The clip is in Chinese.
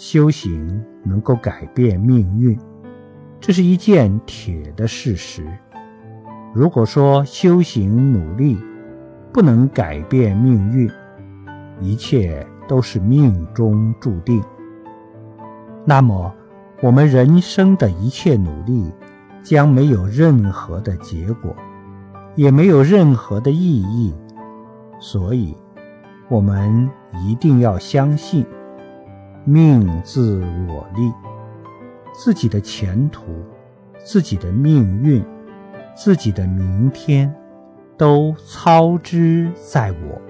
修行能够改变命运，这是一件铁的事实。如果说修行努力不能改变命运，一切都是命中注定，那么我们人生的一切努力将没有任何的结果，也没有任何的意义。所以，我们一定要相信，命自我立，自己的前途、自己的命运、自己的明天，都操之在我。